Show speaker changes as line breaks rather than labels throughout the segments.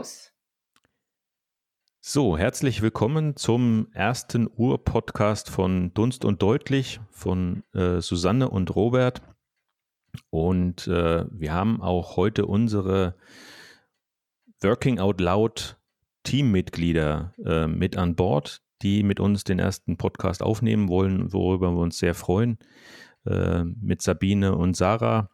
los.
So, herzlich willkommen zum ersten Ur-Podcast von Dunst und Deutlich von äh, Susanne und Robert. Und äh, wir haben auch heute unsere Working Out Loud Teammitglieder äh, mit an Bord, die mit uns den ersten Podcast aufnehmen wollen, worüber wir uns sehr freuen, äh, mit Sabine und Sarah.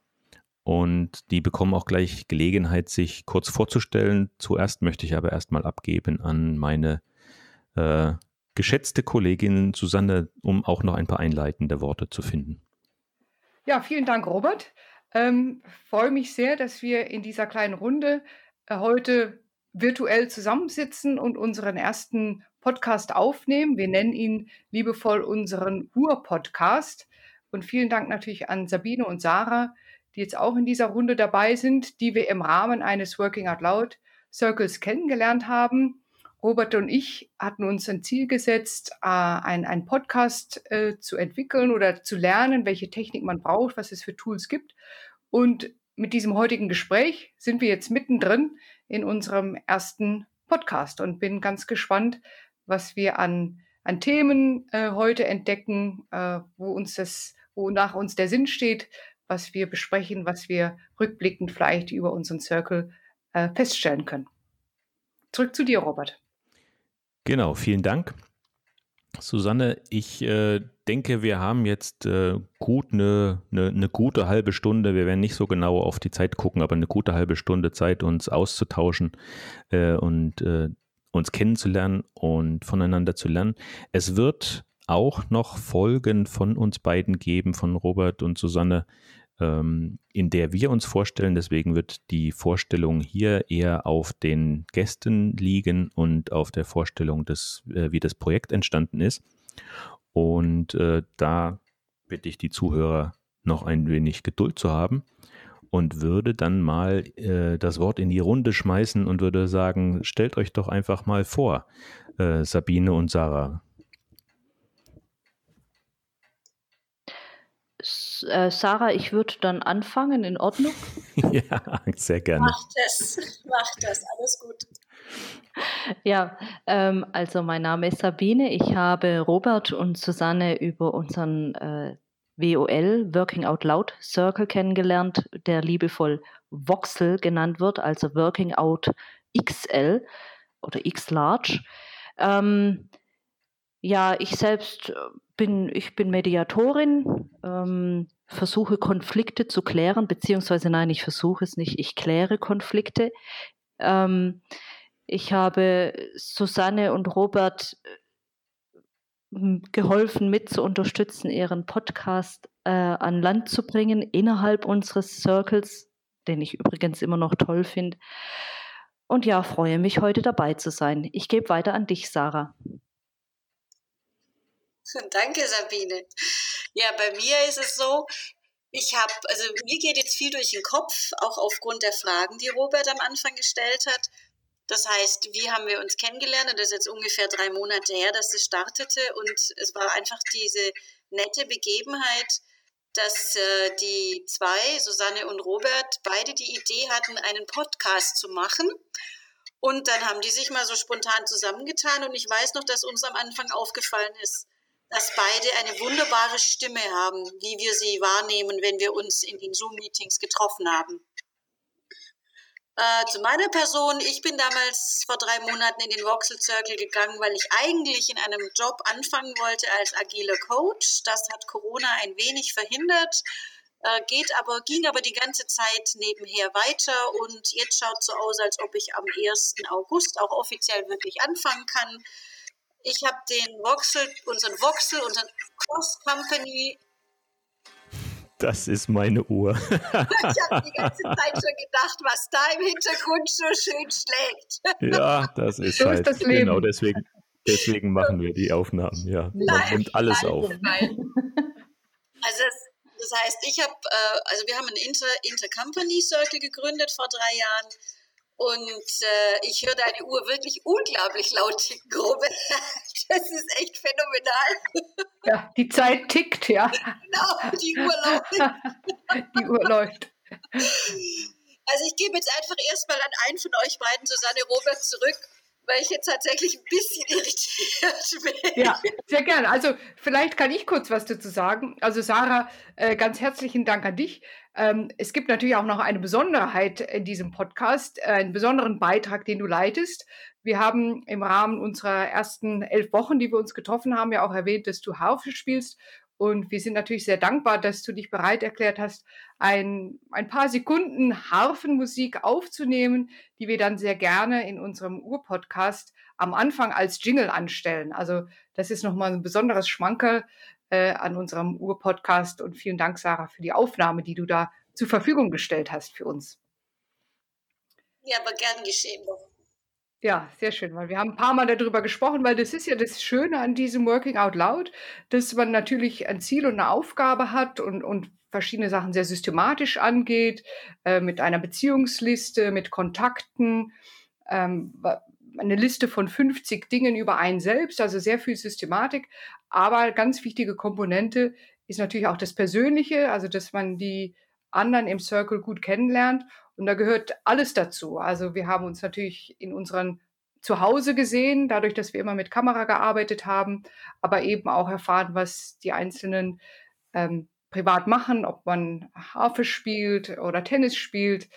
Und die bekommen auch gleich Gelegenheit, sich kurz vorzustellen. Zuerst möchte ich aber erstmal abgeben an meine äh, geschätzte Kollegin Susanne, um auch noch ein paar einleitende Worte zu finden.
Ja, vielen Dank, Robert. Ähm, freue mich sehr, dass wir in dieser kleinen Runde äh, heute virtuell zusammensitzen und unseren ersten Podcast aufnehmen. Wir nennen ihn liebevoll unseren Ur-Podcast. Und vielen Dank natürlich an Sabine und Sarah, die jetzt auch in dieser Runde dabei sind, die wir im Rahmen eines Working Out Loud Circles kennengelernt haben. Robert und ich hatten uns ein Ziel gesetzt, äh, einen Podcast äh, zu entwickeln oder zu lernen, welche Technik man braucht, was es für Tools gibt. Und mit diesem heutigen Gespräch sind wir jetzt mittendrin in unserem ersten Podcast und bin ganz gespannt, was wir an, an Themen äh, heute entdecken, äh, wo uns das, wonach uns der Sinn steht, was wir besprechen, was wir rückblickend vielleicht über unseren Circle äh, feststellen können. Zurück zu dir, Robert.
Genau, vielen Dank. Susanne, ich äh, denke, wir haben jetzt äh, gut eine, eine, eine, gute halbe Stunde, wir werden nicht so genau auf die Zeit gucken, aber eine gute halbe Stunde Zeit, uns auszutauschen äh, und äh, uns kennenzulernen und voneinander zu lernen. Es wird auch noch Folgen von uns beiden geben, von Robert und Susanne, ähm, in der wir uns vorstellen. Deswegen wird die Vorstellung hier eher auf den Gästen liegen und auf der Vorstellung des, äh, wie das Projekt entstanden ist. Und äh, da bitte ich die Zuhörer noch ein wenig Geduld zu haben und würde dann mal äh, das Wort in die Runde schmeißen und würde sagen, stellt euch doch einfach mal vor, äh, Sabine und Sarah.
Äh, Sarah, ich würde dann anfangen, in Ordnung?
ja, sehr gerne.
Mach das, mach das, alles gut.
Ja, ähm, also mein Name ist Sabine. Ich habe Robert und Susanne über unseren äh, WOL, Working Out Loud Circle kennengelernt, der liebevoll Voxel genannt wird, also Working Out XL oder X Large. Ähm, ja, ich selbst bin, ich bin Mediatorin, ähm, versuche Konflikte zu klären, beziehungsweise nein, ich versuche es nicht, ich kläre Konflikte. Ähm, ich habe Susanne und Robert äh, geholfen, mit zu unterstützen, ihren Podcast äh, an Land zu bringen innerhalb unseres Circles, den ich übrigens immer noch toll finde. Und ja, freue mich, heute dabei zu sein. Ich gebe weiter an dich, Sarah.
Danke, Sabine. Ja, bei mir ist es so, ich habe, also mir geht jetzt viel durch den Kopf, auch aufgrund der Fragen, die Robert am Anfang gestellt hat. Das heißt, wie haben wir uns kennengelernt? Und das ist jetzt ungefähr drei Monate her, dass es startete. Und es war einfach diese nette Begebenheit, dass äh, die zwei, Susanne und Robert, beide die Idee hatten, einen Podcast zu machen. Und dann haben die sich mal so spontan zusammengetan. Und ich weiß noch, dass uns am Anfang aufgefallen ist, dass beide eine wunderbare Stimme haben, wie wir sie wahrnehmen, wenn wir uns in den Zoom-Meetings getroffen haben. Äh, zu meiner Person, ich bin damals vor drei Monaten in den Voxel Circle gegangen, weil ich eigentlich in einem Job anfangen wollte als agiler Coach. Das hat Corona ein wenig verhindert, äh, geht aber, ging aber die ganze Zeit nebenher weiter und jetzt schaut so aus, als ob ich am 1. August auch offiziell wirklich anfangen kann. Ich habe den Voxel, unseren Voxel, unseren Cross Company
das ist meine Uhr.
ich habe die ganze Zeit schon gedacht, was da im Hintergrund so schön schlägt.
ja, das ist so halt. Ist das Leben. Genau, deswegen, deswegen machen wir die Aufnahmen. Ja, man nimmt alles nein, auf. Nein.
Also das, das heißt, ich habe, äh, also wir haben einen Inter, Intercompany Circle gegründet vor drei Jahren und äh, ich höre deine Uhr wirklich unglaublich laut ticken, Robert. Das ist echt phänomenal.
Ja, die Zeit tickt, ja.
Genau, die Uhr läuft.
Die Uhr läuft.
Also ich gebe jetzt einfach erstmal an einen von euch beiden, Susanne Robert, zurück weil ich jetzt tatsächlich ein bisschen irritiert bin.
Ja, sehr gerne. Also vielleicht kann ich kurz was dazu sagen. Also Sarah, äh, ganz herzlichen Dank an dich. Ähm, es gibt natürlich auch noch eine Besonderheit in diesem Podcast, äh, einen besonderen Beitrag, den du leitest. Wir haben im Rahmen unserer ersten elf Wochen, die wir uns getroffen haben, ja auch erwähnt, dass du Harfe spielst. Und wir sind natürlich sehr dankbar, dass du dich bereit erklärt hast, ein, ein paar Sekunden Harfenmusik aufzunehmen, die wir dann sehr gerne in unserem Urpodcast am Anfang als Jingle anstellen. Also das ist nochmal ein besonderes Schmankerl äh, an unserem Urpodcast. Und vielen Dank, Sarah, für die Aufnahme, die du da zur Verfügung gestellt hast für uns.
Ja, aber gern geschehen.
Ja, sehr schön, weil wir haben ein paar Mal darüber gesprochen, weil das ist ja das Schöne an diesem Working Out Loud, dass man natürlich ein Ziel und eine Aufgabe hat und, und verschiedene Sachen sehr systematisch angeht, äh, mit einer Beziehungsliste, mit Kontakten, ähm, eine Liste von 50 Dingen über einen selbst, also sehr viel Systematik. Aber ganz wichtige Komponente ist natürlich auch das Persönliche, also dass man die anderen im Circle gut kennenlernt und da gehört alles dazu. Also wir haben uns natürlich in unseren Zuhause gesehen, dadurch, dass wir immer mit Kamera gearbeitet haben, aber eben auch erfahren, was die Einzelnen ähm, privat machen, ob man Harfe spielt oder Tennis spielt.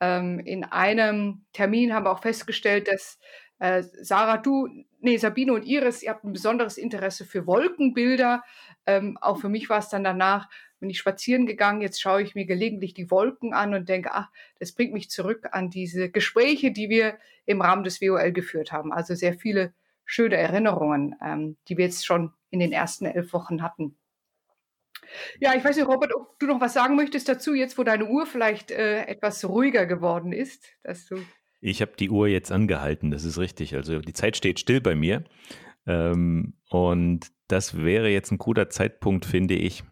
Ähm, in einem Termin haben wir auch festgestellt, dass äh, Sarah, du, nee, Sabine und Iris, ihr habt ein besonderes Interesse für Wolkenbilder. Ähm, auch für mich war es dann danach, bin ich spazieren gegangen, jetzt schaue ich mir gelegentlich die Wolken an und denke, ach, das bringt mich zurück an diese Gespräche, die wir im Rahmen des WOL geführt haben. Also sehr viele schöne Erinnerungen, ähm, die wir jetzt schon in den ersten elf Wochen hatten. Ja, ich weiß nicht, Robert, ob du noch was sagen möchtest dazu, jetzt wo deine Uhr vielleicht äh, etwas ruhiger geworden ist, dass du.
Ich habe die Uhr jetzt angehalten, das ist richtig. Also die Zeit steht still bei mir. Ähm, und das wäre jetzt ein guter Zeitpunkt, finde ich,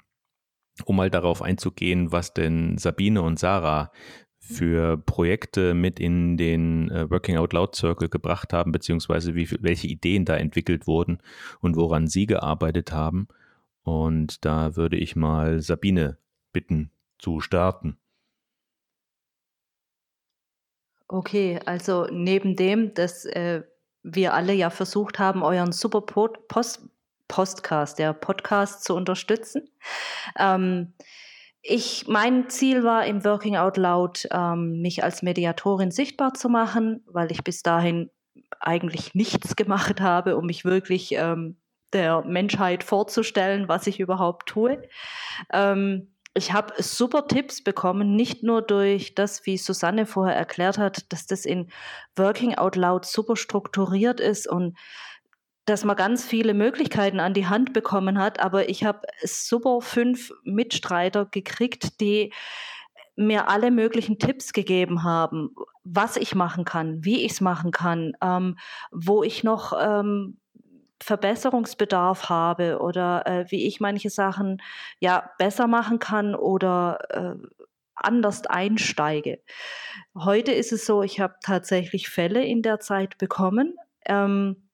um mal darauf einzugehen, was denn Sabine und Sarah für Projekte mit in den äh, Working Out Loud Circle gebracht haben, beziehungsweise wie, welche Ideen da entwickelt wurden und woran sie gearbeitet haben. Und da würde ich mal Sabine bitten zu starten.
Okay, also neben dem, dass äh, wir alle ja versucht haben, euren Super Post Postcast, der Podcast zu unterstützen. Ähm, ich, mein Ziel war im Working Out Loud, ähm, mich als Mediatorin sichtbar zu machen, weil ich bis dahin eigentlich nichts gemacht habe, um mich wirklich ähm, der Menschheit vorzustellen, was ich überhaupt tue. Ähm, ich habe super Tipps bekommen, nicht nur durch das, wie Susanne vorher erklärt hat, dass das in Working Out Loud super strukturiert ist und dass man ganz viele Möglichkeiten an die Hand bekommen hat, aber ich habe super fünf Mitstreiter gekriegt, die mir alle möglichen Tipps gegeben haben, was ich machen kann, wie ich es machen kann, ähm, wo ich noch ähm, Verbesserungsbedarf habe oder äh, wie ich manche Sachen ja besser machen kann oder äh, anders einsteige. Heute ist es so, ich habe tatsächlich Fälle in der Zeit bekommen. Ähm,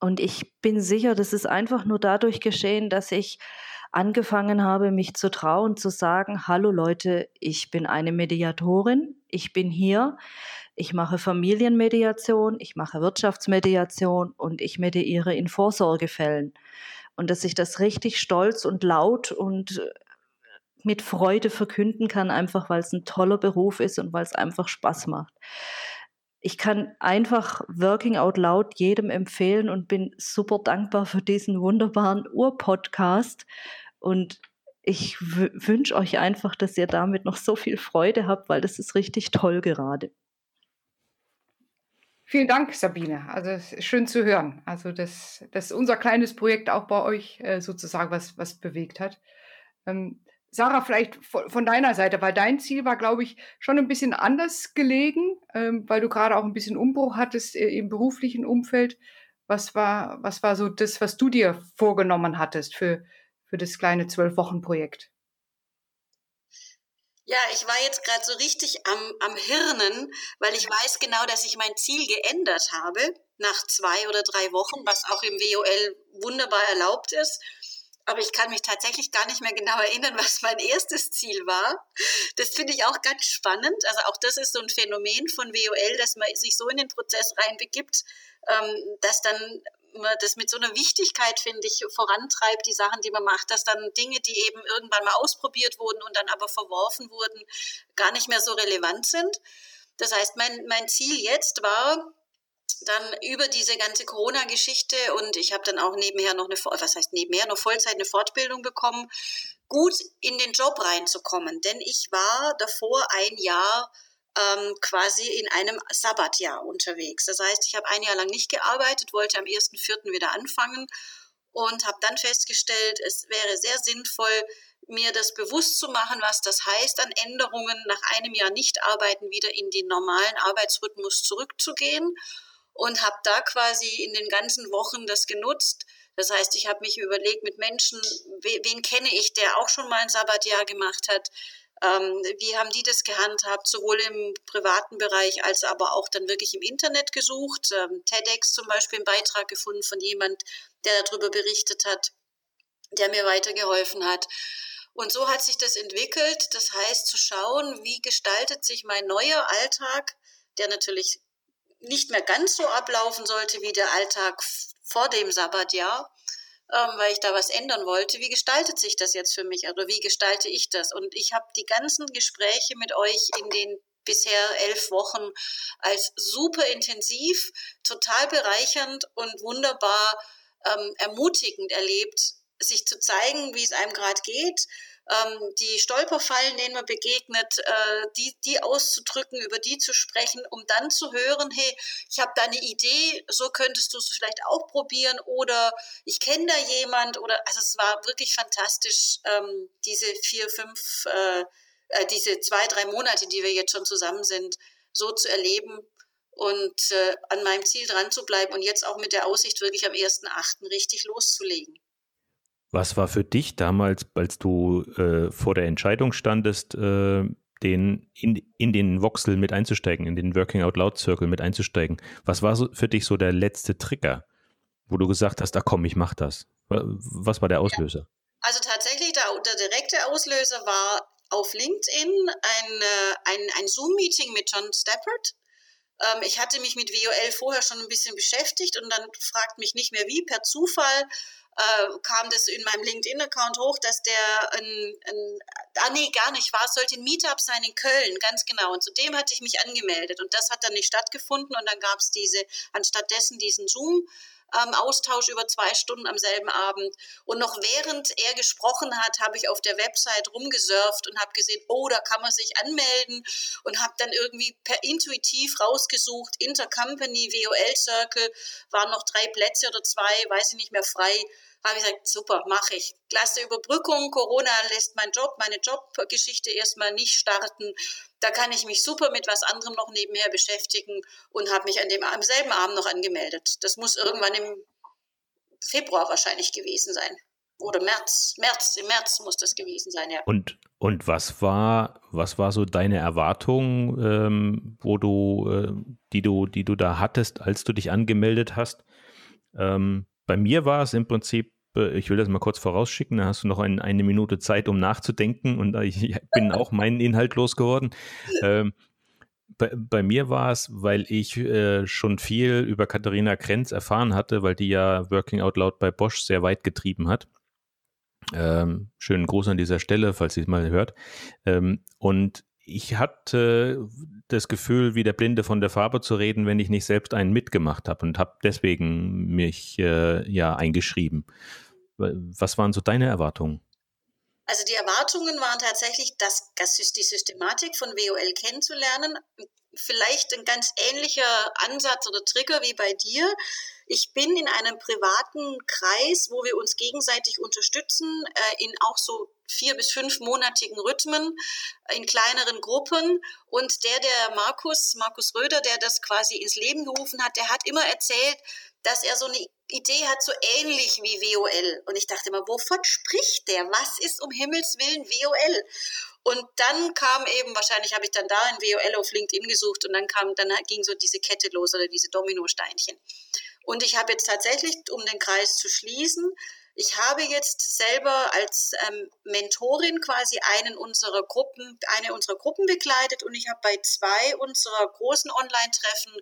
und ich bin sicher, das ist einfach nur dadurch geschehen, dass ich angefangen habe, mich zu trauen, zu sagen, hallo Leute, ich bin eine Mediatorin, ich bin hier, ich mache Familienmediation, ich mache Wirtschaftsmediation und ich mediere in Vorsorgefällen. Und dass ich das richtig stolz und laut und mit Freude verkünden kann, einfach weil es ein toller Beruf ist und weil es einfach Spaß macht ich kann einfach Working Out Loud jedem empfehlen und bin super dankbar für diesen wunderbaren Ur-Podcast. Und ich wünsche euch einfach, dass ihr damit noch so viel Freude habt, weil das ist richtig toll gerade.
Vielen Dank, Sabine. Also es ist schön zu hören. Also dass, dass unser kleines Projekt auch bei euch äh, sozusagen was, was bewegt hat. Ähm, Sarah, vielleicht von deiner Seite, weil dein Ziel war, glaube ich, schon ein bisschen anders gelegen, ähm, weil du gerade auch ein bisschen Umbruch hattest äh, im beruflichen Umfeld. Was war, was war so das, was du dir vorgenommen hattest für, für das kleine Zwölf-Wochen-Projekt?
Ja, ich war jetzt gerade so richtig am, am Hirnen, weil ich weiß genau, dass ich mein Ziel geändert habe nach zwei oder drei Wochen, was auch im WOL wunderbar erlaubt ist. aber ich kann mich tatsächlich gar nicht mehr genau erinnern, was mein erstes Ziel war. Das finde ich auch ganz spannend. Also auch das ist so ein Phänomen von WOL, dass man sich so in den Prozess reinbegibt, ähm, dass dann man das mit so einer Wichtigkeit, finde ich, vorantreibt, die Sachen, die man macht, dass dann Dinge, die eben irgendwann mal ausprobiert wurden und dann aber verworfen wurden, gar nicht mehr so relevant sind. Das heißt, mein, mein Ziel jetzt war, dann über diese ganze Corona-Geschichte und ich habe dann auch nebenher noch eine, was heißt nebenher, noch Vollzeit eine Fortbildung bekommen, gut in den Job reinzukommen. Denn ich war davor ein Jahr ähm, quasi in einem Sabbatjahr unterwegs. Das heißt, ich habe ein Jahr lang nicht gearbeitet, wollte am 1.4. wieder anfangen und habe dann festgestellt, es wäre sehr sinnvoll, mir das bewusst zu machen, was das heißt, an Änderungen nach einem Jahr nicht arbeiten wieder in den normalen Arbeitsrhythmus zurückzugehen und habe da quasi in den ganzen Wochen das genutzt. Das heißt, ich habe mich überlegt mit Menschen, wen kenne ich, der auch schon mal ein Sabbatjahr gemacht hat, wie haben die das gehandhabt, sowohl im privaten Bereich als aber auch dann wirklich im Internet gesucht. Ähm, TEDx zum Beispiel einen Beitrag gefunden von jemand, der darüber berichtet hat, der mir weitergeholfen hat. Und so hat sich das entwickelt. Das heißt, zu schauen, wie gestaltet sich mein neuer Alltag, der natürlich nicht mehr ganz so ablaufen sollte wie der Alltag vor dem Sabbatjahr, ähm, weil ich da was ändern wollte. Wie gestaltet sich das jetzt für mich? Oder wie gestalte ich das? Und ich habe die ganzen Gespräche mit euch in den bisher elf Wochen als super intensiv, total bereichernd und wunderbar ähm, ermutigend erlebt, sich zu zeigen, wie es einem gerade geht, ähm, die Stolperfallen, denen man begegnet, äh, die, die auszudrücken, über die zu sprechen, um dann zu hören, hey, ich habe da eine Idee, so könntest du es vielleicht auch probieren oder ich kenne da jemand oder also es war wirklich fantastisch, ähm, diese vier, fünf, äh, äh, diese zwei, drei Monate, die wir jetzt schon zusammen sind, so zu erleben und äh, an meinem Ziel dran zu bleiben und jetzt auch mit der Aussicht, wirklich am 1.8. richtig loszulegen.
Was war für dich damals, als du äh, vor der Entscheidung standest, äh, den, in, in den Voxel mit einzusteigen, in den Working Out Loud Circle mit einzusteigen? Was war so für dich so der letzte Trigger, wo du gesagt hast, ach komm, ich mach das? Was war der Auslöser?
Also tatsächlich, der, der direkte Auslöser war auf LinkedIn ein, äh, ein, ein Zoom-Meeting mit John Stappert. Ähm, ich hatte mich mit WOL vorher schon ein bisschen beschäftigt und dann fragt mich nicht mehr wie, per Zufall äh, kam das in meinem LinkedIn-Account hoch, dass der ein, ein, ah nee, gar nicht war, es sollte ein Meetup sein in Köln, ganz genau. Und zu dem hatte ich mich angemeldet. Und das hat dann nicht stattgefunden. Und dann gab es diese, anstattdessen diesen Zoom ähm, Austausch über zwei Stunden am selben Abend. Und noch während er gesprochen hat, habe ich auf der Website rumgesurft und habe gesehen, oh, da kann man sich anmelden und habe dann irgendwie per intuitiv rausgesucht, Intercompany, WOL Circle, waren noch drei Plätze oder zwei, weiß ich nicht mehr frei habe ich gesagt, super, mache ich. Klasse Überbrückung, Corona lässt mein Job, meine Jobgeschichte erstmal nicht starten. Da kann ich mich super mit was anderem noch nebenher beschäftigen und habe mich an dem am selben Abend noch angemeldet. Das muss irgendwann im Februar wahrscheinlich gewesen sein. Oder März, März, im März muss das gewesen sein, ja.
Und, und was war, was war so deine Erwartung, ähm, wo du, äh, die du, die du da hattest, als du dich angemeldet hast? Ähm, bei mir war es im Prinzip, äh, ich will das mal kurz vorausschicken, da hast du noch ein, eine Minute Zeit, um nachzudenken und ich bin auch meinen Inhalt losgeworden. Ähm, bei, bei, mir war es, weil ich äh, schon viel über Katharina Krenz erfahren hatte, weil die ja Working Out Loud bei Bosch sehr weit getrieben hat. Ähm, schönen Gruß an dieser Stelle, falls sie es mal hört. Ähm, und ich hatte das Gefühl, wie der Blinde von der Farbe zu reden, wenn ich nicht selbst einen mitgemacht habe und habe deswegen mich äh, ja eingeschrieben. Was waren so deine Erwartungen?
Also die Erwartungen waren tatsächlich, das, das die Systematik von WOL kennenzulernen. Vielleicht ein ganz ähnlicher Ansatz oder Trigger wie bei dir. Ich bin in einem privaten Kreis, wo wir uns gegenseitig unterstützen, äh, in auch so vier bis fünfmonatigen Rhythmen in kleineren Gruppen. Und der, der Markus, Markus Röder, der das quasi ins Leben gerufen hat, der hat immer erzählt, dass er so eine Idee hat, so ähnlich wie WOL. Und ich dachte immer, wovon spricht der? Was ist um Himmels Willen WOL? Und dann kam eben, wahrscheinlich habe ich dann da ein WOL auf LinkedIn gesucht und dann kam, dann ging so diese Kette los oder diese Dominosteinchen. Und ich habe jetzt tatsächlich, um den Kreis zu schließen, Ich habe jetzt selber als ähm, Mentorin quasi einen unserer Gruppen, eine unserer Gruppen begleitet und ich habe bei zwei unserer großen Online-Treffen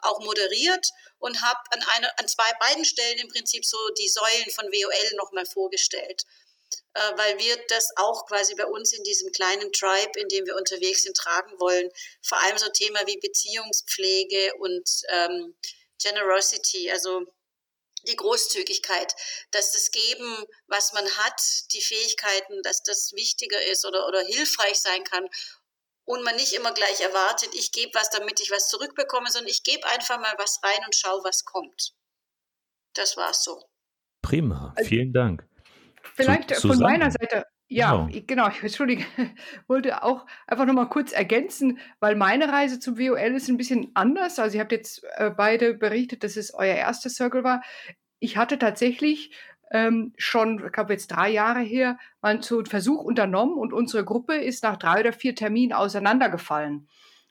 auch moderiert und habe an einer, an zwei beiden Stellen im Prinzip so die Säulen von WOL nochmal vorgestellt äh, weil wir das auch quasi bei uns in diesem kleinen Tribe, in dem wir unterwegs sind, tragen wollen. Vor allem so Thema wie Beziehungspflege und ähm, Generosity, also die Großzügigkeit, dass das Geben, was man hat, die Fähigkeiten, dass das wichtiger ist oder, oder hilfreich sein kann und man nicht immer gleich erwartet, ich gebe was, damit ich was zurückbekomme, sondern ich gebe einfach mal was rein und schaue, was kommt. Das war's so.
Prima, vielen Dank.
Vielleicht Zu, von meiner Seite, ja, genau. genau, ich entschuldige, wollte auch einfach nochmal kurz ergänzen, weil meine Reise zum WOL ist ein bisschen anders. Also ihr habt jetzt äh, beide berichtet, dass es euer erster Circle war. Ich hatte tatsächlich ähm, schon, ich glaube jetzt drei Jahre her, mal einen Versuch unternommen und unsere Gruppe ist nach drei oder vier Terminen auseinandergefallen.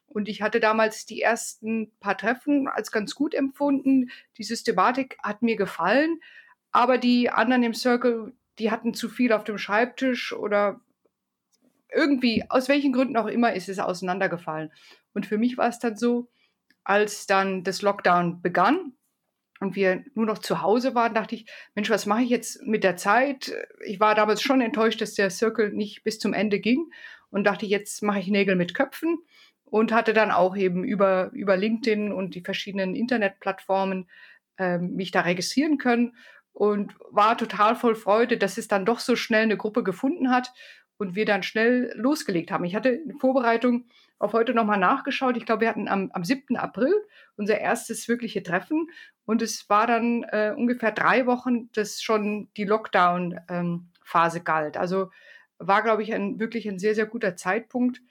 Und ich hatte damals die ersten paar Treffen als ganz gut empfunden. Die Systematik hat mir gefallen, aber die anderen im Circle, die hatten zu viel auf dem Schreibtisch oder irgendwie, aus welchen Gründen auch immer, ist es auseinandergefallen. Und für mich war es dann so, als dann das Lockdown begann und wir nur noch zu Hause waren, dachte ich, Mensch, was mache ich jetzt mit der Zeit? Ich war damals schon enttäuscht, dass der Circle nicht bis zum Ende ging und dachte, jetzt mache ich Nägel mit Köpfen und hatte dann auch eben über, über LinkedIn und die verschiedenen Internetplattformen äh, mich da registrieren können und war total voll Freude, dass es dann doch so schnell eine Gruppe gefunden hat und wir dann schnell losgelegt haben. Ich hatte in Vorbereitung auf heute nochmal nachgeschaut. Ich glaube, wir hatten am, am 7. April unser erstes wirkliche Treffen und es war dann äh, ungefähr drei Wochen, dass schon die Lockdown-Phase ähm, galt. Also war, glaube ich, ein, wirklich ein sehr, sehr guter Zeitpunkt.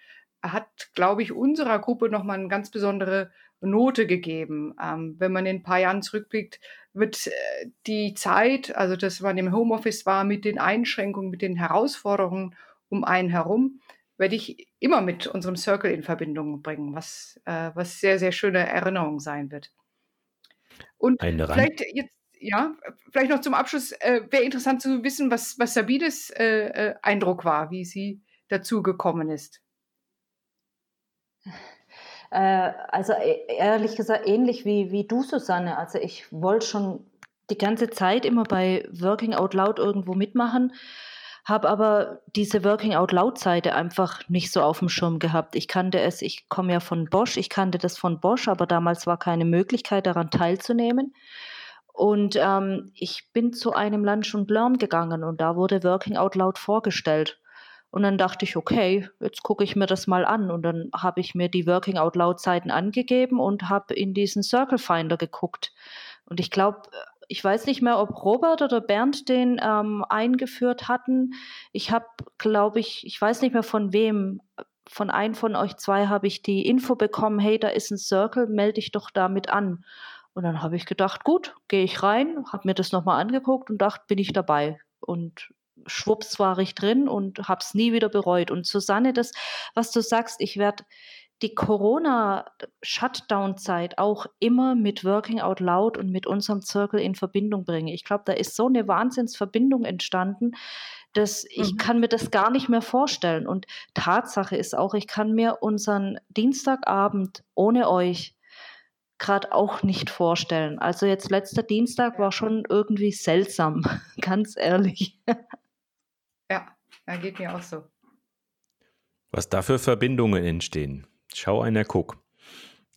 Hat, glaube ich, unserer Gruppe nochmal eine ganz besondere Note gegeben. Ähm, wenn man in ein paar Jahren zurückblickt, wird äh, die Zeit, also dass man im Homeoffice war, mit den Einschränkungen, mit den Herausforderungen um einen herum, werde ich immer mit unserem Circle in Verbindung bringen, was, äh, was sehr, sehr schöne Erinnerung sein wird. Und vielleicht jetzt, ja, vielleicht noch zum Abschluss, äh, wäre interessant zu wissen, was, was Sabines äh, äh Eindruck war, wie sie dazu gekommen ist.
Äh, also e, ehrlich gesagt, ähnlich wie, wie du, Susanne. Also ich wollte schon die ganze Zeit immer bei Working Out Loud irgendwo mitmachen, habe aber diese Working Out Loud Seite einfach nicht so auf dem Schirm gehabt. Ich kannte es, ich komme ja von Bosch, ich kannte das von Bosch, aber damals war keine Möglichkeit daran teilzunehmen. Und ähm, ich bin zu einem Lunch und Learn gegangen und da wurde Working Out Loud vorgestellt. Und dann dachte ich, okay, jetzt gucke ich mir das mal an. Und dann habe ich mir die Working Out Loud Zeiten angegeben und habe in diesen Circle Finder geguckt. Und ich glaube, ich weiß nicht mehr, ob Robert oder Bernd den ähm, eingeführt hatten. Ich habe, glaube ich, ich weiß nicht mehr von wem, von einem von euch zwei habe ich die Info bekommen, hey, da ist ein Circle, melde dich doch damit an. Und dann habe ich gedacht, gut, gehe ich rein, habe mir das nochmal angeguckt und dachte, bin ich dabei. Und schwupps war ich drin und habe es nie wieder bereut. Und Susanne, das, was du sagst, ich werde die Corona-Shutdown-Zeit auch immer mit Working Out Loud und mit unserem Circle in Verbindung bringen. Ich glaube, da ist so eine Wahnsinnsverbindung entstanden, dass ich mhm. kann mir das gar nicht mehr vorstellen. Und Tatsache ist auch, ich kann mir unseren Dienstagabend ohne euch gerade auch nicht vorstellen. Also jetzt letzter Dienstag war schon irgendwie seltsam, ganz ehrlich.
Ja, ja, geht mir auch so.
Was da für Verbindungen entstehen. Schau einer, guck.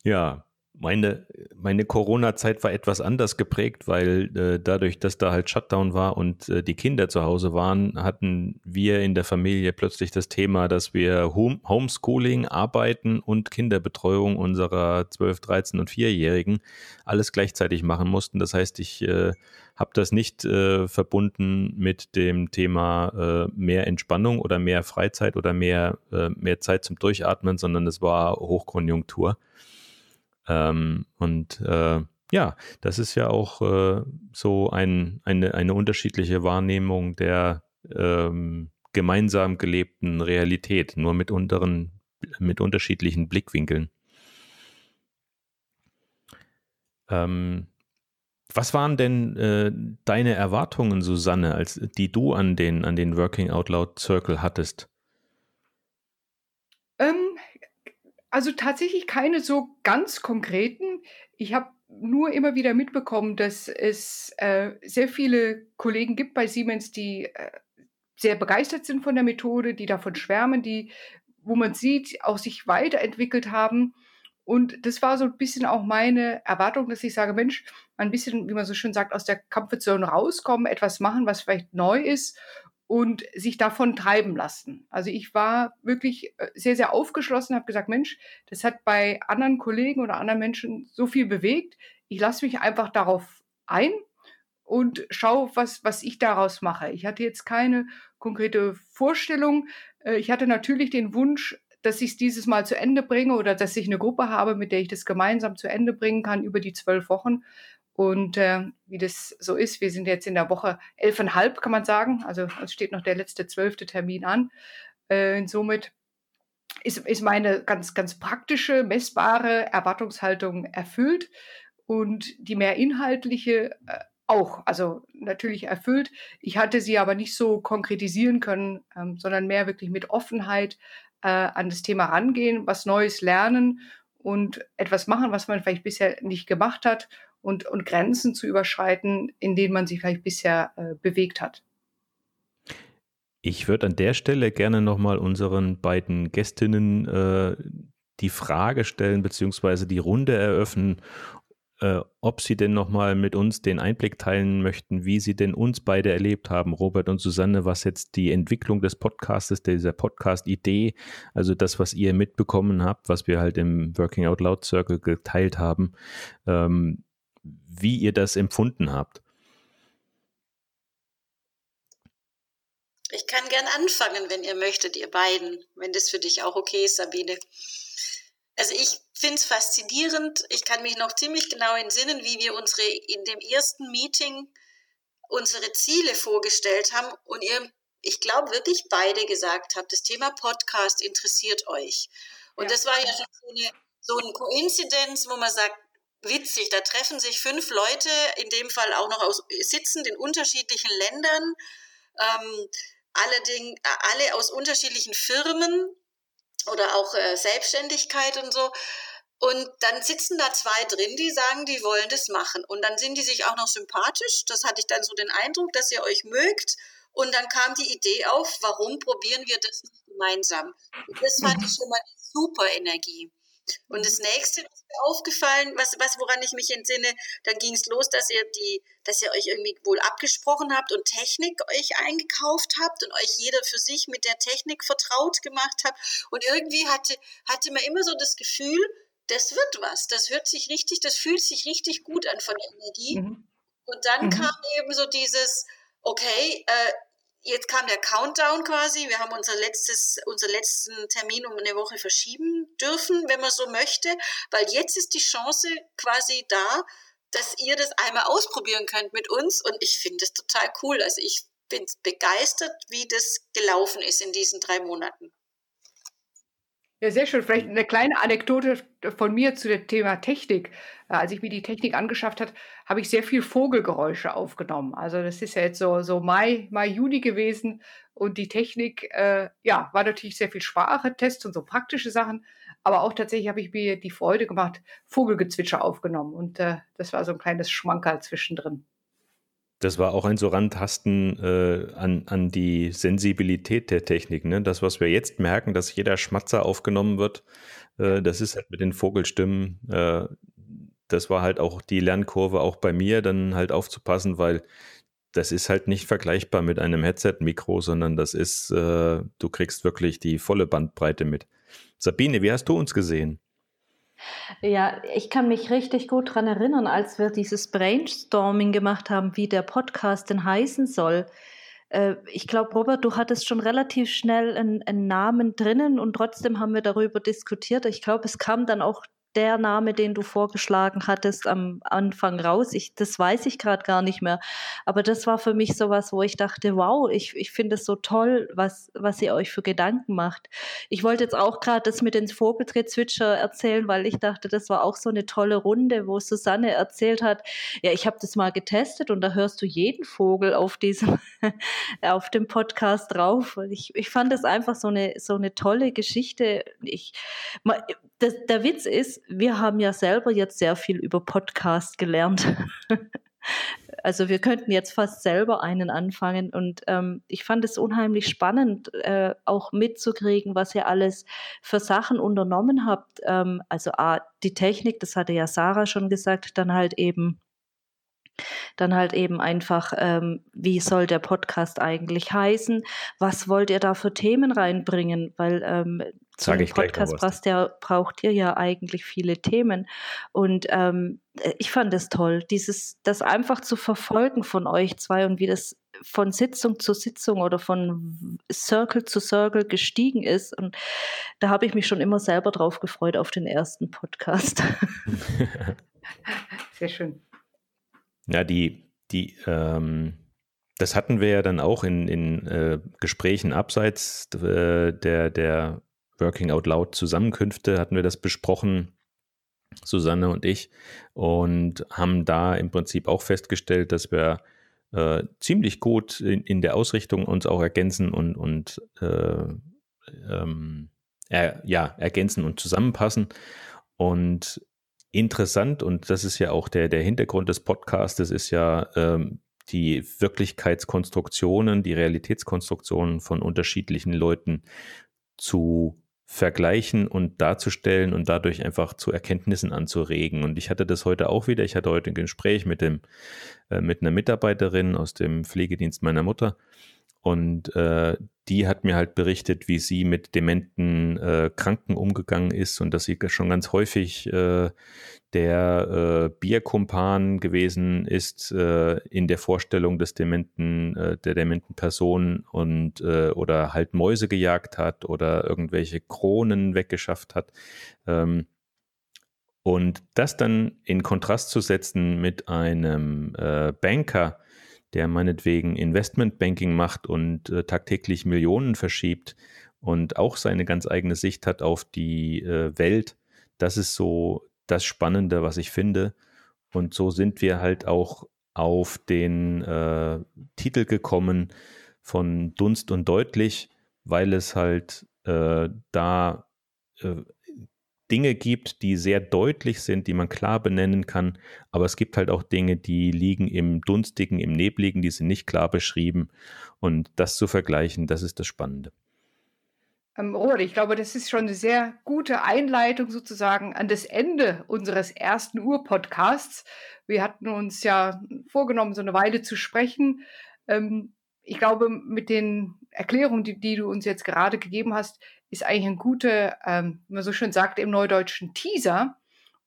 Ja, meine, meine Corona-Zeit war etwas anders geprägt, weil äh, dadurch, dass da halt Shutdown war und äh, die Kinder zu Hause waren, hatten wir in der Familie plötzlich das Thema, dass wir Home Homeschooling, Arbeiten und Kinderbetreuung unserer 12, 13 und 4-Jährigen alles gleichzeitig machen mussten. Das heißt, ich äh, habe das nicht äh, verbunden mit dem Thema äh, mehr Entspannung oder mehr Freizeit oder mehr, äh, mehr Zeit zum Durchatmen, sondern es war Hochkonjunktur. Ähm, und äh, ja, das ist ja auch äh, so ein, eine, eine unterschiedliche Wahrnehmung der ähm, gemeinsam gelebten Realität, nur mit, unteren, mit unterschiedlichen Blickwinkeln. Ähm, Was waren denn äh, deine Erwartungen, Susanne, als die du an den, an den Working Out Loud Circle hattest?
Ähm, also tatsächlich keine so ganz konkreten. Ich habe nur immer wieder mitbekommen, dass es äh, sehr viele Kollegen gibt bei Siemens, die äh, sehr begeistert sind von der Methode, die davon schwärmen, die, wo man sieht, auch sich weiterentwickelt haben. Und das war so ein bisschen auch meine Erwartung, dass ich sage, Mensch, ein bisschen, wie man so schön sagt, aus der Comfortzone rauskommen, etwas machen, was vielleicht neu ist und sich davon treiben lassen. Also ich war wirklich äh, sehr, sehr aufgeschlossen, habe gesagt, Mensch, das hat bei anderen Kollegen oder anderen Menschen so viel bewegt. Ich lasse mich einfach darauf ein und schaue, was, was ich daraus mache. Ich hatte jetzt keine konkrete Vorstellung. Äh, ich hatte natürlich den Wunsch, dass ich es dieses Mal zu Ende bringe oder dass ich eine Gruppe habe, mit der ich das gemeinsam zu Ende bringen kann über die zwölf Wochen. Und äh, wie das so ist, wir sind jetzt in der Woche elfeinhalb, kann man sagen. Also es steht noch der letzte zwölfte Termin an. Äh, somit ist, ist meine ganz, ganz praktische, messbare Erwartungshaltung erfüllt und die mehr inhaltliche äh, auch, also natürlich erfüllt. Ich hatte sie aber nicht so konkretisieren können, ähm, sondern mehr wirklich mit Offenheit äh, an das Thema rangehen, was Neues lernen und etwas machen, was man vielleicht bisher nicht gemacht hat und, und Grenzen zu überschreiten, in denen man sich vielleicht bisher äh, bewegt hat.
Ich würde an der Stelle gerne nochmal unseren beiden Gästinnen äh, die Frage stellen, beziehungsweise die Runde eröffnen, äh, ob Sie denn nochmal mit uns den Einblick teilen möchten, wie Sie denn uns beide erlebt haben, Robert und Susanne, was jetzt die Entwicklung des Podcastes, dieser Podcast-Idee, also das, was ihr mitbekommen habt, was wir halt im Working Out Loud Circle geteilt haben, ähm, wie ihr das empfunden habt.
Ich kann gern anfangen, wenn ihr möchtet, ihr beiden, wenn das für dich auch okay ist, Sabine. Also ich finde es faszinierend. Ich kann mich noch ziemlich genau entsinnen, wie wir unsere in dem ersten Meeting unsere Ziele vorgestellt haben und ihr, ich glaube wirklich beide gesagt habt, das Thema Podcast interessiert euch. Und ja. das war ja schon so eine, so eine Koinzidenz, wo man sagt, witzig, da treffen sich fünf Leute, in dem Fall auch noch aus, sitzend in unterschiedlichen Ländern, ähm, allerdings, alle aus unterschiedlichen Firmen oder auch äh, Selbstständigkeit und so. Und dann sitzen da zwei drin, die sagen, die wollen das machen. Und dann sind die sich auch noch sympathisch. Das hatte ich dann so den Eindruck, dass ihr euch mögt. Und dann kam die Idee auf, warum probieren wir das nicht gemeinsam? Und das fand ich schon mal eine super Energie. Und das nächste, was mir aufgefallen, was, was woran ich mich entsinne, dann ging es los, dass ihr die, dass ihr euch irgendwie wohl abgesprochen habt und Technik euch eingekauft habt und euch jeder für sich mit der Technik vertraut gemacht habt. Und irgendwie hatte, hatte man immer so das Gefühl, das wird was, das hört sich richtig, das fühlt sich richtig gut an von der Energie. Mhm. Und dann mhm. kam eben so dieses, okay, äh, jetzt kam der Countdown quasi. Wir haben unser letztes, unseren letzten Termin um eine Woche verschieben dürfen, wenn man so möchte, weil jetzt ist die Chance quasi da, dass ihr das einmal ausprobieren könnt mit uns und ich finde es total cool. Also ich bin begeistert, wie das gelaufen ist in diesen drei Monaten.
Ja, sehr schön. Vielleicht eine kleine Anekdote von mir zu dem Thema Technik. Äh, als ich mir die Technik angeschafft habe, habe ich sehr viel Vogelgeräusche aufgenommen. Also das ist ja jetzt so, so Mai, Mai, Juni gewesen und die Technik, äh, ja, war natürlich sehr viel Sprache, Tests und so praktische Sachen. Aber auch tatsächlich habe ich mir die Freude gemacht, Vogelgezwitscher aufgenommen und äh, das war so ein kleines Schmankerl zwischendrin.
Das war auch ein so Randtasten äh, an, an die Sensibilität der Technik. Ne? Das, was wir jetzt merken, dass jeder Schmatzer aufgenommen wird, äh, das ist halt mit den Vogelstimmen. Äh, das war halt auch die Lernkurve auch bei mir, dann halt aufzupassen, weil das ist halt nicht vergleichbar mit einem Headset-Mikro, sondern das ist, äh, du kriegst wirklich die volle Bandbreite mit. Sabine, wie hast du uns gesehen?
Ja, ich kann mich richtig gut daran erinnern, als wir dieses Brainstorming gemacht haben, wie der Podcast denn heißen soll. Äh, ich glaube, Robert, du hattest schon relativ schnell einen, einen, Namen drinnen und trotzdem haben wir darüber diskutiert. Ich glaube, es kam dann auch der Name, den du vorgeschlagen hattest am Anfang raus. Ich, das weiß ich gerade gar nicht mehr. Aber das war für mich sowas, wo ich dachte, wow, ich, ich finde es so toll, was, was ihr euch für Gedanken macht. Ich wollte jetzt auch gerade das mit den Vogeltritt-Zwitscher erzählen, weil ich dachte, das war auch so eine tolle Runde, wo Susanne erzählt hat, ja, ich habe das mal getestet und da hörst du jeden Vogel auf diesem, auf dem Podcast drauf. Ich, ich fand das einfach so eine, so eine tolle Geschichte. Ich, das, der Witz ist, wir haben ja selber jetzt sehr viel über Podcast gelernt. also wir könnten jetzt fast selber einen anfangen und ähm, ich fand es unheimlich spannend, äh, auch mitzukriegen, was ihr alles für Sachen unternommen habt. Ähm, also A, die Technik, das hatte ja Sarah schon gesagt, dann halt eben dann halt eben einfach, ähm, wie soll der Podcast eigentlich heißen? Was wollt ihr da für Themen reinbringen? Weil ähm,
Sag ich
Podcast passt ja, braucht ihr ja eigentlich viele Themen. Und ähm, äh, ich fand es toll, dieses, das einfach zu verfolgen von euch zwei und wie das von Sitzung zu Sitzung oder von Circle zu Circle gestiegen ist. Und da habe ich mich schon immer selber drauf gefreut auf den ersten Podcast.
Sehr schön.
Ja, die, die, ähm, das hatten wir ja dann auch in, in äh, Gesprächen abseits äh, der, der Working Out Loud Zusammenkünfte, hatten wir das besprochen, Susanne und ich, und haben da im Prinzip auch festgestellt, dass wir äh, ziemlich gut in, in, der Ausrichtung uns auch ergänzen und, und äh, ähm, er, ja, ergänzen und zusammenpassen. Und interessant, und das ist ja auch der, der Hintergrund des Podcasts, ist ja ähm, die Wirklichkeitskonstruktionen, die Realitätskonstruktionen von unterschiedlichen Leuten zu vergleichen und darzustellen und dadurch einfach zu Erkenntnissen anzuregen. Und ich hatte das heute auch wieder. Ich hatte heute ein Gespräch mit dem, äh, mit einer Mitarbeiterin aus dem Pflegedienst meiner Mutter. Und äh, die hat mir halt berichtet, wie sie mit dementen äh, Kranken umgegangen ist und dass sie schon ganz häufig äh, der äh, Bierkumpan gewesen ist äh, in der Vorstellung des dementen, äh, der dementen Person und äh, oder halt Mäuse gejagt hat oder irgendwelche Kronen weggeschafft hat. Ähm, und das dann in Kontrast zu setzen mit einem äh, Banker, der meinetwegen Investmentbanking macht und äh, tagtäglich Millionen verschiebt und auch seine ganz eigene Sicht hat auf die äh, Welt, das ist so das Spannende, was ich finde. Und so sind wir halt auch auf den äh, Titel gekommen von Dunst und Deutlich, weil es halt äh, da äh, Dinge gibt, die sehr deutlich sind, die man klar benennen kann, aber es gibt halt auch Dinge, die liegen im Dunstigen, im Nebligen, die sind nicht klar beschrieben. Und das zu vergleichen, das ist das Spannende.
Ähm, Robert, ich glaube, das ist schon eine sehr gute Einleitung sozusagen an das Ende unseres ersten Ur-Podcasts. Wir hatten uns ja vorgenommen, so eine Weile zu sprechen. Ähm, ich glaube, mit den Erklärungen, die, die, du uns jetzt gerade gegeben hast, ist eigentlich ein guter, ähm, wie man so schön sagt, im Neudeutschen Teaser,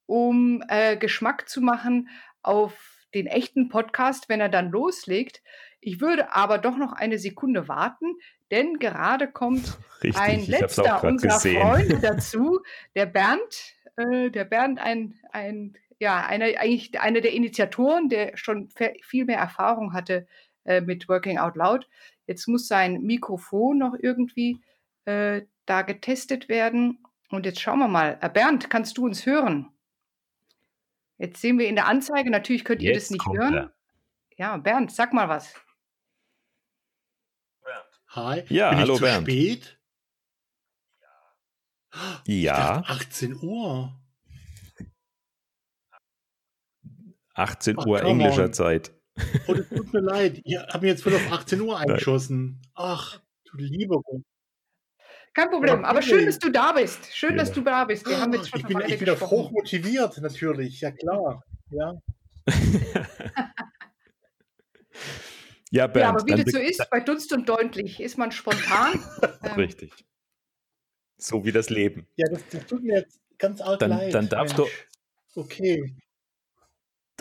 um äh, Geschmack zu machen auf den echten Podcast, wenn er dann loslegt. Ich würde aber doch noch eine Sekunde warten, denn gerade kommt Richtig, ein letzter unserer gesehen. Freunde dazu, der Bernd, äh, der Bernd, ein, ein ja, einer, eigentlich einer der Initiatoren, der schon viel mehr Erfahrung hatte äh, mit Working Out Loud. Jetzt muss sein Mikrofon noch irgendwie äh, da getestet werden. Und jetzt schauen wir mal. Äh, Bernd, kannst du uns hören? Jetzt sehen wir in der Anzeige, natürlich könnt ihr jetzt das nicht hören. Er. Ja, Bernd, sag mal was.
Hi.
Ja,
Bin
hallo
ich zu
Bernd.
spät?
Ja.
18 Uhr.
18 Ach, Uhr englischer on. Zeit.
Oh, das tut mir leid. Ihr habt mir jetzt voll auf 18 Uhr eingeschossen. Ach, du lieber Gott.
Kein Problem, aber schön, dass du da bist. Schön, ja. dass du da bist. Wir haben jetzt schon
ich bin, ich bin auch hoch motiviert, natürlich. Ja, klar. Ja.
Ja, Bernd,
ja aber wie das so ist, bei Dunst und Deutlich ist man spontan.
ähm, Richtig. So wie das Leben.
Ja, das, das tut mir jetzt ganz arg
dann,
leid.
Dann darfst Mensch.
du. Okay.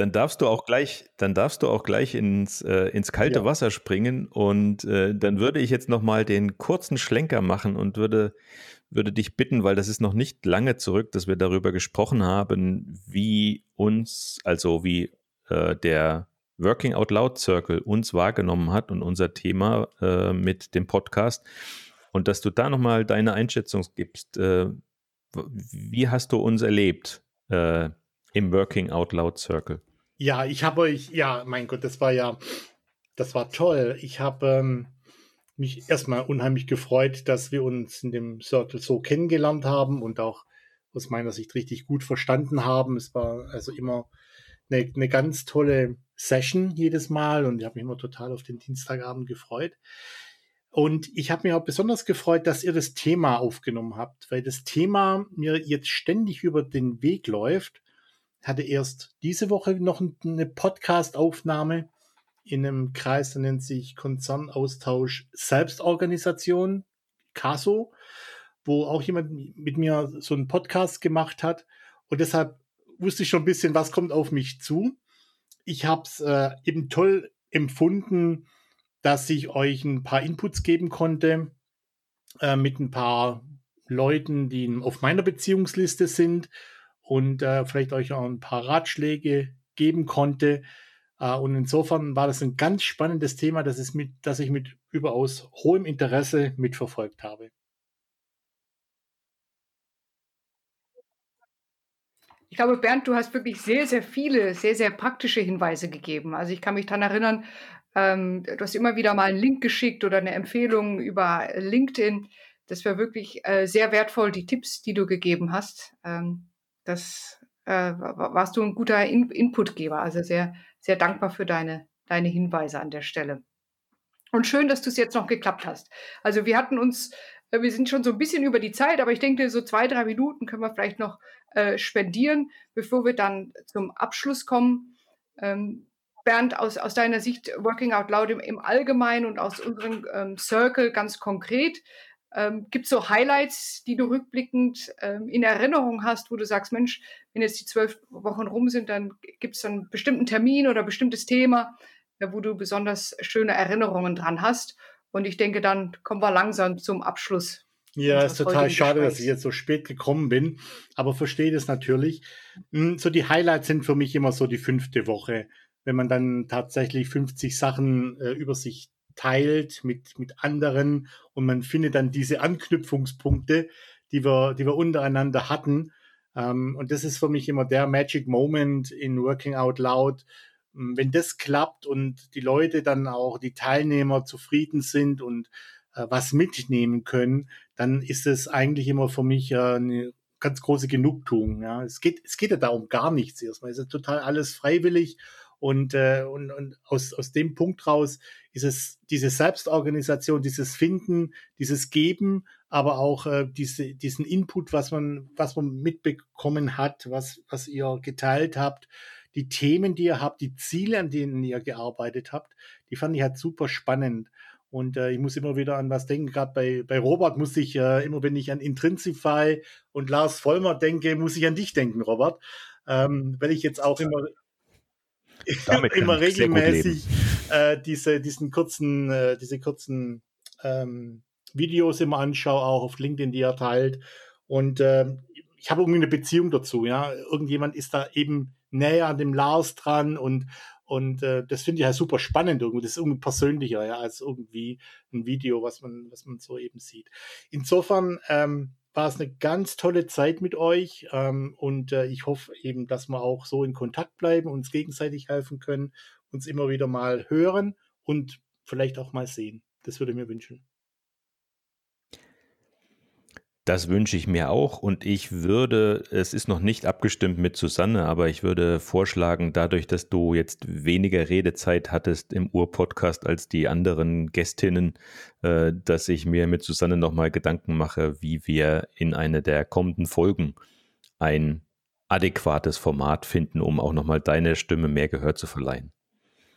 Dann darfst du auch gleich, dann darfst du auch gleich ins, äh, ins kalte ja. Wasser springen und äh, dann würde ich jetzt nochmal den kurzen Schlenker machen und würde, würde dich bitten, weil das ist noch nicht lange zurück, dass wir darüber gesprochen haben, wie uns, also wie äh, der Working Out Loud Circle uns wahrgenommen hat und unser Thema äh, mit dem Podcast. Und dass du da nochmal deine Einschätzung gibst. Äh, wie hast du uns erlebt äh, im Working Out Loud Circle?
Ja, ich habe euch, ja, mein Gott, das war ja, das war toll. Ich habe ähm, mich erstmal unheimlich gefreut, dass wir uns in dem Circle so kennengelernt haben und auch aus meiner Sicht richtig gut verstanden haben. Es war also immer eine, eine ganz tolle Session jedes Mal und ich habe mich immer total auf den Dienstagabend gefreut. Und ich habe mich auch besonders gefreut, dass ihr das Thema aufgenommen habt, weil das Thema mir jetzt ständig über den Weg läuft. Hatte erst diese Woche noch eine Podcast-Aufnahme in einem Kreis, der nennt sich Konzernaustausch Selbstorganisation, CASO, wo auch jemand mit mir so einen Podcast gemacht hat. Und deshalb wusste ich schon ein bisschen, was kommt auf mich zu. Ich habe es äh, eben toll empfunden, dass ich euch ein paar Inputs geben konnte äh, mit ein paar Leuten, die auf meiner Beziehungsliste sind und äh, vielleicht euch auch ein paar Ratschläge geben konnte. Äh, und insofern war das ein ganz spannendes Thema, das, ist mit, das ich mit überaus hohem Interesse mitverfolgt habe.
Ich glaube, Bernd, du hast wirklich sehr, sehr viele, sehr, sehr praktische Hinweise gegeben. Also ich kann mich daran erinnern, ähm, du hast immer wieder mal einen Link geschickt oder eine Empfehlung über LinkedIn. Das war wirklich äh, sehr wertvoll, die Tipps, die du gegeben hast. Ähm, das äh, warst du ein guter In Inputgeber. Also sehr, sehr dankbar für deine, deine Hinweise an der Stelle. Und schön, dass du es jetzt noch geklappt hast. Also wir hatten uns äh, wir sind schon so ein bisschen über die Zeit, aber ich denke, so zwei, drei Minuten können wir vielleicht noch äh, spendieren, bevor wir dann zum Abschluss kommen. Ähm, Bernd, aus, aus deiner Sicht Working Out Loud im, im Allgemeinen und aus unserem ähm, Circle ganz konkret, ähm, gibt es so Highlights, die du rückblickend ähm, in Erinnerung hast, wo du sagst, Mensch, wenn jetzt die zwölf Wochen rum sind, dann gibt es einen bestimmten Termin oder ein bestimmtes Thema, ja, wo du besonders schöne Erinnerungen dran hast. Und ich denke, dann kommen wir langsam zum Abschluss.
Ja, ist total schade, dass ich jetzt so spät gekommen bin, aber verstehe das natürlich. Hm, so die Highlights sind für mich immer so die fünfte Woche, wenn man dann tatsächlich 50 Sachen äh, über sich teilt mit, mit anderen und man findet dann diese Anknüpfungspunkte, die wir, die wir untereinander hatten. Ähm, und das ist für mich immer der Magic Moment in Working Out Loud, hm, wenn das klappt und die Leute dann auch, die Teilnehmer zufrieden sind und äh, was mitnehmen können, dann ist es eigentlich immer für mich äh, eine ganz große Genugtuung. Ja. Es, geht, es geht ja darum gar nichts erstmal. Es ist total alles freiwillig und, äh, und, und aus, aus dem Punkt raus ist es diese Selbstorganisation, dieses Finden, dieses Geben, aber auch äh, diese, diesen Input, was man, was man mitbekommen hat, was, was ihr geteilt habt, die Themen, die ihr habt, die Ziele, an denen ihr gearbeitet habt, die fand ich halt super spannend. Und äh, ich muss immer wieder an was denken. Gerade bei, bei Robert muss ich äh, immer, wenn ich an Intrinsify und Lars Vollmer denke, muss ich an dich denken, Robert. Ähm, weil ich jetzt auch immer, immer regelmäßig äh, diese, diesen kurzen, äh, diese kurzen ähm, Videos immer anschaue, auch auf LinkedIn, die er teilt. Und äh, ich habe irgendwie eine Beziehung dazu. Ja, irgendjemand ist da eben näher an dem Lars dran und und äh, das finde ich halt super spannend irgendwie. Das ist irgendwie persönlicher, ja, als irgendwie ein Video, was man, was man so eben sieht. Insofern ähm, war es eine ganz tolle Zeit mit euch ähm, und äh, ich hoffe eben, dass wir auch so in Kontakt bleiben, uns gegenseitig helfen können, uns immer wieder mal hören und vielleicht auch mal sehen. Das würde ich mir wünschen.
Das wünsche ich mir auch und ich würde, es ist noch nicht abgestimmt mit Susanne, aber ich würde vorschlagen, dadurch, dass du jetzt weniger Redezeit hattest im Ur-Podcast als die anderen Gästinnen, äh, dass ich mir mit Susanne nochmal Gedanken mache, wie wir in eine der kommenden Folgen ein adäquates Format finden, um auch nochmal deine Stimme mehr Gehör zu verleihen.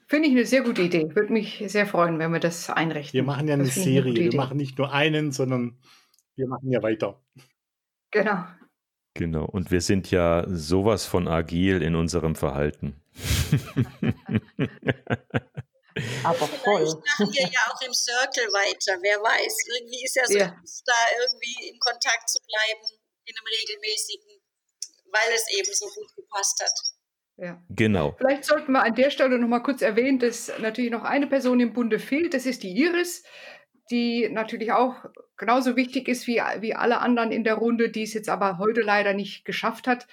Finde ich eine sehr gute Idee. Würde mich sehr freuen, wenn wir das einrichten.
Wir machen ja eine Serie. Eine wir machen nicht nur einen, sondern wir machen ja weiter.
Genau.
Genau, und wir sind ja sowas von agil in unserem Verhalten.
Aber voll.
Vielleicht machen wir ja auch im Circle weiter, wer weiß. Irgendwie ist ja so,
Ja.
da irgendwie in Kontakt zu bleiben, in einem regelmäßigen, weil es eben so gut gepasst hat.
Ja.
Genau.
Vielleicht sollten wir an der Stelle noch mal kurz erwähnen, dass natürlich noch eine Person im Bunde fehlt. Das ist die Iris, die natürlich auch genauso wichtig ist wie, wie alle anderen in der Runde, die es jetzt aber heute leider nicht geschafft hat.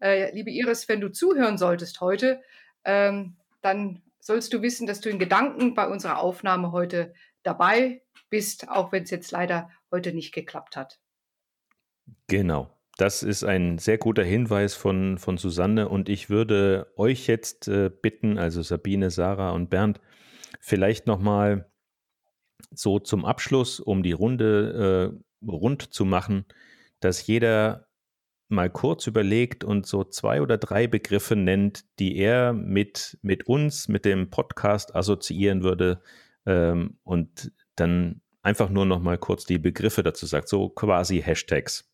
Äh, liebe Iris, wenn du zuhören solltest heute, ähm, dann sollst du wissen, dass du in Gedanken bei unserer Aufnahme heute dabei bist, auch wenn es jetzt leider heute nicht geklappt hat.
Genau. Das ist ein sehr guter Hinweis von, von Susanne und ich würde euch jetzt äh, bitten, also Sabine, Sarah und Bernd, vielleicht nochmal so zum Abschluss, um die Runde äh, rund zu machen, dass jeder mal kurz überlegt und so zwei oder drei Begriffe nennt, die er mit, mit uns, mit dem Podcast assoziieren würde ähm, und dann einfach nur noch mal kurz die Begriffe dazu sagt, so quasi Hashtags.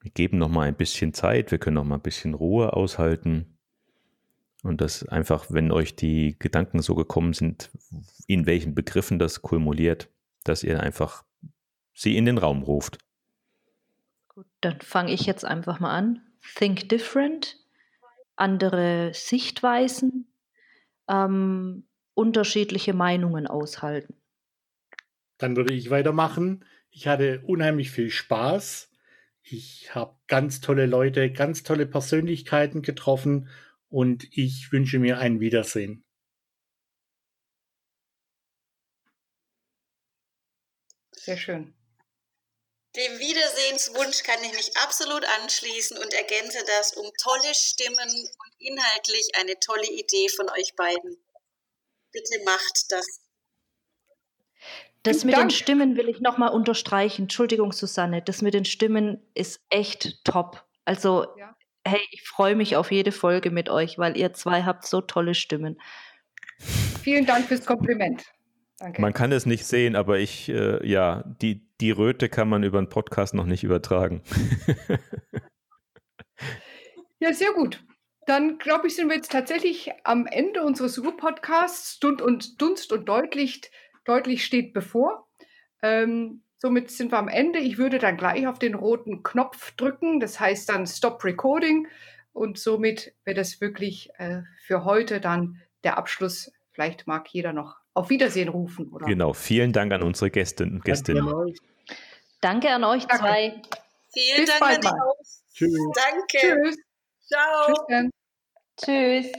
Wir geben noch mal ein bisschen Zeit, wir können noch mal ein bisschen Ruhe aushalten. Und das einfach, wenn euch die Gedanken so gekommen sind, in welchen Begriffen das kumuliert, dass ihr einfach sie in den Raum ruft.
Gut, dann fange ich jetzt einfach mal an. Think different, andere Sichtweisen, ähm, unterschiedliche Meinungen aushalten.
Dann würde ich weitermachen. Ich hatte unheimlich viel Spaß. Ich habe ganz tolle Leute, ganz tolle Persönlichkeiten getroffen und ich wünsche mir ein Wiedersehen.
Sehr schön.
Dem Wiedersehenswunsch kann ich mich absolut anschließen und ergänze das um tolle Stimmen und inhaltlich eine tolle Idee von euch beiden. Bitte macht das.
Das mit den
Dank.
Stimmen will ich nochmal unterstreichen. Entschuldigung, Susanne, das mit den Stimmen ist echt top. Also,
Ja.
Hey, ich freue mich auf jede Folge mit euch, weil ihr zwei habt so tolle Stimmen.
Vielen Dank fürs Kompliment. Danke.
Man kann es nicht sehen, aber ich, äh, ja, die, die Röte kann man über einen Podcast noch nicht übertragen.
Ja, sehr gut. Dann glaube ich, sind wir jetzt tatsächlich am Ende unseres Ur-Podcasts. Stund und Dunst und deutlich, deutlich steht bevor. Ähm, somit sind wir am Ende. Ich würde dann gleich auf den roten Knopf drücken. Das heißt dann Stop Recording. Und somit wäre das wirklich äh, für heute dann der Abschluss. Vielleicht mag jeder noch auf Wiedersehen rufen. Oder?
genau, vielen Dank an unsere Gästinnen und Gäste.
Danke an euch.
Danke an euch
Danke.
zwei.
Vielen
Bis
Dank
bald
an. Hosts.
Tschüss.
Danke.
Tschüss.
Ciao.
Tschüss dann.
Tschüss.